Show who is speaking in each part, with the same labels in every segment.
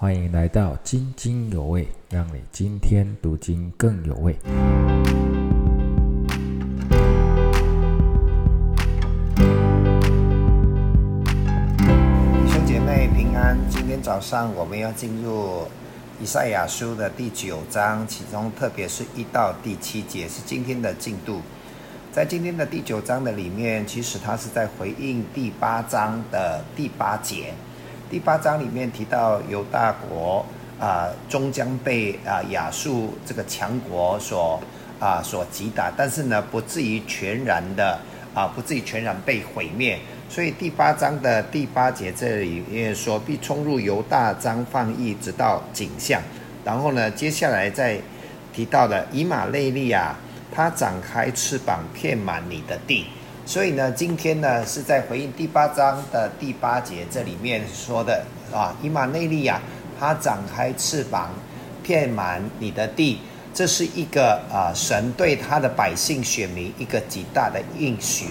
Speaker 1: 欢迎来到津津有味，让你今天读经更有味。
Speaker 2: 弟兄姐妹平安，今天早上我们要进入以赛亚书的第九章，其中特别是一到第七节是今天的进度。在今天的第九章的里面，其实它是在回应第八章的第八节。第八章里面提到犹大国啊，终将被啊亚述这个强国所啊所击打，但是呢，不至于全然的啊，不至于全然被毁灭。所以第八章的第八节这里面说，必冲入犹大章放逸，直到景象。然后呢，接下来再提到的以马内利啊，它展开翅膀，遍满你的地。所以呢，今天呢是在回应第八章的第八节这里面说的啊，以马内利亚它展开翅膀，遍满你的地，这是一个啊神对他的百姓选民一个极大的应许，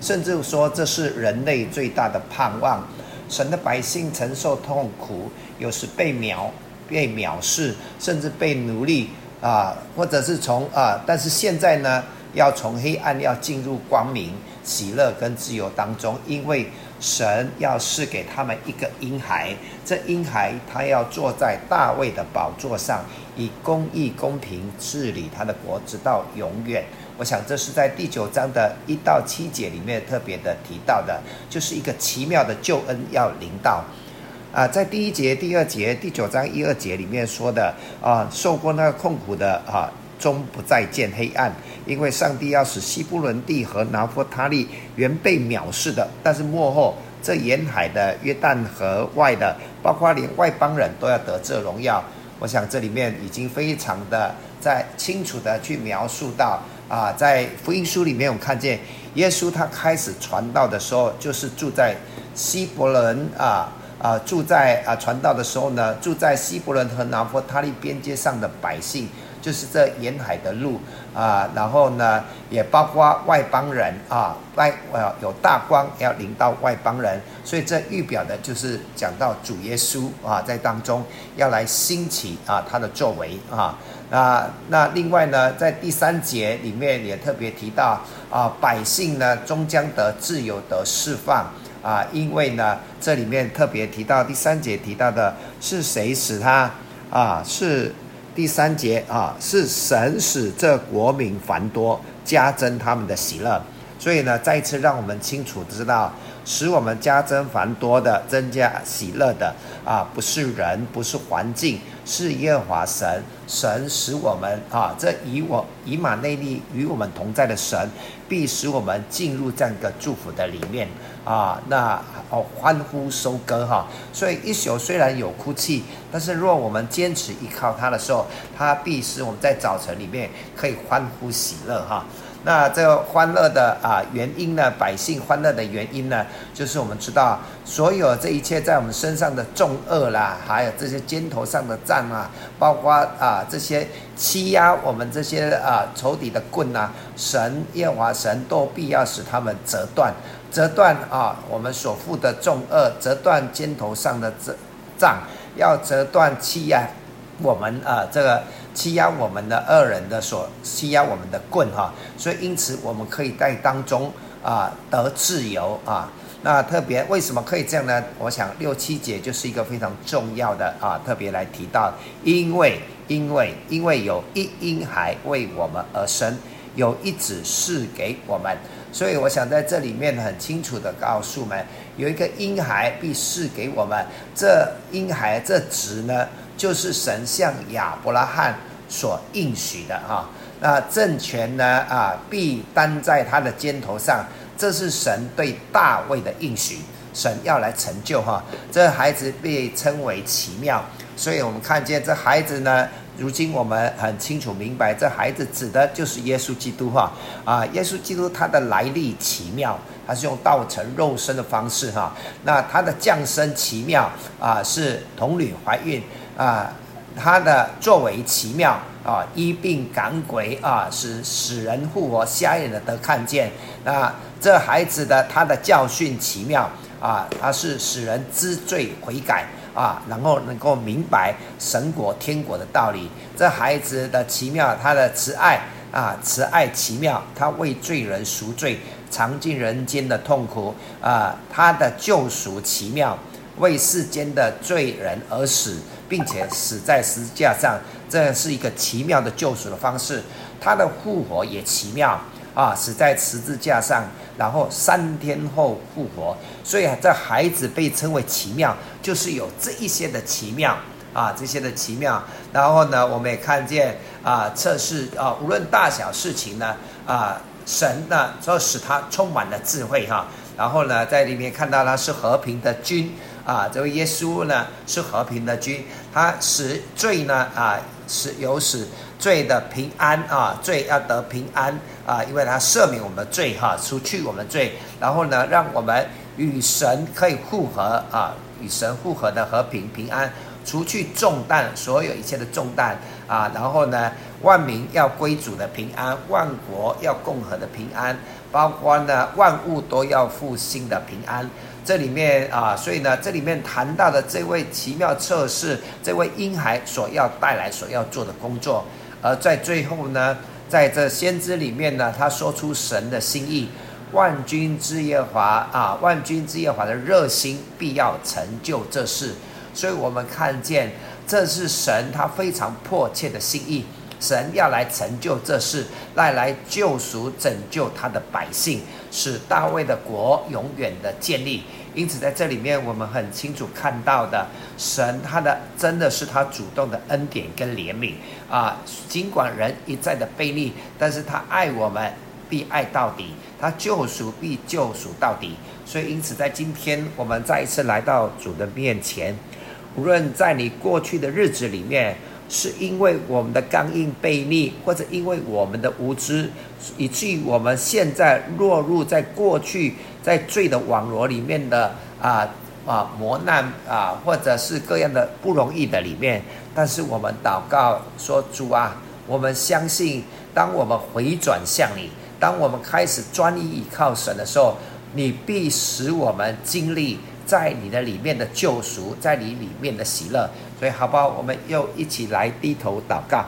Speaker 2: 甚至说这是人类最大的盼望。神的百姓承受痛苦，有时被藐被藐视，甚至被奴隶啊，或者是从啊，但是现在呢，要从黑暗要进入光明。喜乐跟自由当中，因为神要赐给他们一个婴孩，这婴孩他要坐在大卫的宝座上，以公义公平治理他的国，直到永远。我想这是在第九章的一到七节里面特别的提到的，就是一个奇妙的救恩要临到。啊，在第一节、第二节、第九章一二节里面说的啊，受过那个痛苦的啊。终不再见黑暗，因为上帝要使西布伦地和拿弗他利原被藐视的，但是幕后这沿海的约旦河外的，包括连外邦人都要得这荣耀。我想这里面已经非常的在清楚的去描述到啊，在福音书里面我看见耶稣他开始传道的时候，就是住在希伯伦啊啊住在啊传道的时候呢，住在希伯伦和拿弗他利边界上的百姓。就是这沿海的路啊，然后呢，也包括外邦人啊，外呃有大光要领到外邦人，所以这预表的就是讲到主耶稣啊，在当中要来兴起啊他的作为啊，那那另外呢，在第三节里面也特别提到啊，百姓呢终将得自由得释放啊，因为呢这里面特别提到第三节提到的是谁使他啊是。第三节啊，是神使这国民繁多，加增他们的喜乐。所以呢，再一次让我们清楚知道，使我们加增繁多的、增加喜乐的啊，不是人，不是环境，是耶和华神。神使我们啊，这以我以马内利与我们同在的神，必使我们进入这样一个祝福的里面啊。那哦，欢呼收割哈。所以一宿虽然有哭泣，但是若我们坚持依靠他的时候，他必使我们在早晨里面可以欢呼喜乐哈。那这个欢乐的啊原因呢？百姓欢乐的原因呢？就是我们知道，所有这一切在我们身上的重恶啦，还有这些肩头上的杖啊，包括啊这些欺压我们这些啊仇敌的棍啊，神耶华神都必要使他们折断，折断啊我们所负的重恶，折断肩头上的杖杖，要折断欺压我们啊这个。欺压我们的恶人的所欺压我们的棍哈，所以因此我们可以在当中啊得自由啊。那特别为什么可以这样呢？我想六七节就是一个非常重要的啊，特别来提到，因为因为因为有一婴孩为我们而生，有一子示给我们，所以我想在这里面很清楚的告诉我们，有一个婴孩必示给我们，这婴孩这子呢？就是神向亚伯拉罕所应许的哈，那政权呢啊必担在他的肩头上，这是神对大卫的应许，神要来成就哈。这孩子被称为奇妙，所以我们看见这孩子呢，如今我们很清楚明白，这孩子指的就是耶稣基督哈啊，耶稣基督他的来历奇妙，他是用道成肉身的方式哈，那他的降生奇妙啊，是童女怀孕。啊，他的作为奇妙啊，医病赶鬼啊，使使人复活，瞎眼的得看见。那这孩子的他的教训奇妙啊，他是使人知罪悔改啊，然后能够明白神国天国的道理。这孩子的奇妙，他的慈爱啊，慈爱奇妙，他为罪人赎罪，尝尽人间的痛苦啊，他的救赎奇妙，为世间的罪人而死，并且死在十字架上，这是一个奇妙的救赎的方式。他的复活也奇妙啊，死在十字架上。然后三天后复活，所以啊，这孩子被称为奇妙，就是有这一些的奇妙啊，这些的奇妙。然后呢，我们也看见啊，测试啊，无论大小事情呢，啊，神呢，就使他充满了智慧哈。然后呢，在里面看到他是和平的君啊，这位耶稣呢是和平的君，他使罪呢啊，使有使罪的平安啊，罪要得平安。啊，因为他赦免我们的罪哈，除去我们罪，然后呢，让我们与神可以复合啊，与神复合的和平平安，除去重担，所有一切的重担啊，然后呢，万民要归主的平安，万国要共和的平安，包括呢，万物都要复兴的平安。这里面啊，所以呢，这里面谈到的这位奇妙测试，这位婴孩所要带来、所要做的工作，而在最后呢。在这先知里面呢，他说出神的心意，万军之耶华啊，万军之耶华的热心必要成就这事，所以我们看见这是神他非常迫切的心意，神要来成就这事，来来救赎拯救他的百姓，使大卫的国永远的建立。因此，在这里面，我们很清楚看到的，神他的真的是他主动的恩典跟怜悯啊。尽管人一再的背逆，但是他爱我们，必爱到底；他救赎必救赎到底。所以，因此在今天，我们再一次来到主的面前，无论在你过去的日子里面。是因为我们的刚硬背逆，或者因为我们的无知，以至于我们现在落入在过去在罪的网罗里面的啊啊磨难啊，或者是各样的不容易的里面。但是我们祷告说：“主啊，我们相信，当我们回转向你，当我们开始专一依靠神的时候，你必使我们经历。”在你的里面的救赎，在你里面的喜乐，所以好不好？我们又一起来低头祷告。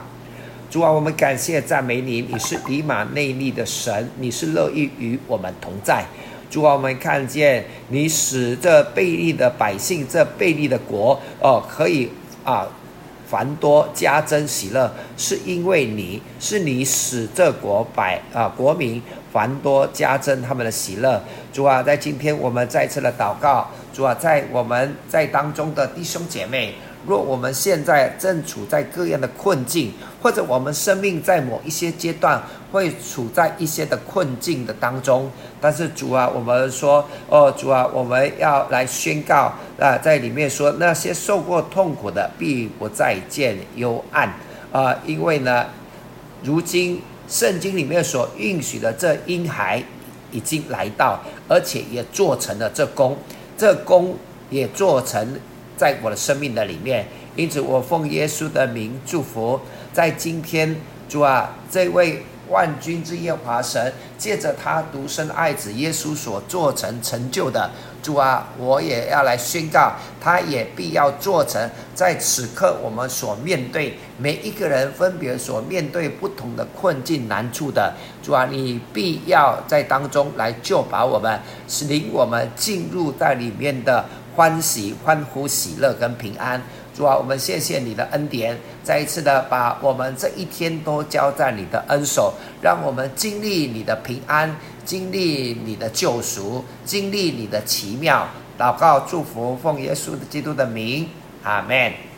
Speaker 2: 主啊，我们感谢赞美你，你是以马内利的神，你是乐意与我们同在。主啊，我们看见你使这贝利的百姓，这贝利的国哦，可以啊繁多加增喜乐，是因为你是你使这国百啊国民繁多加增他们的喜乐。主啊，在今天我们再次的祷告。主啊，在我们在当中的弟兄姐妹，若我们现在正处在各样的困境，或者我们生命在某一些阶段会处在一些的困境的当中，但是主啊，我们说，哦，主啊，我们要来宣告啊，在里面说，那些受过痛苦的必不再见幽暗啊，因为呢，如今圣经里面所允许的这婴孩已经来到，而且也做成了这功。这功也做成在我的生命的里面，因此我奉耶稣的名祝福，在今天主啊，这位万军之耶华神借着他独生爱子耶稣所做成成就的。主啊，我也要来宣告，他也必要做成，在此刻我们所面对每一个人分别所面对不同的困境难处的主啊，你必要在当中来救拔我们，使领我们进入在里面的欢喜、欢呼、喜乐跟平安。主啊，我们谢谢你的恩典，再一次的把我们这一天都交在你的恩手，让我们经历你的平安。经历你的救赎，经历你的奇妙，祷告祝福，奉耶稣基督的名，阿门。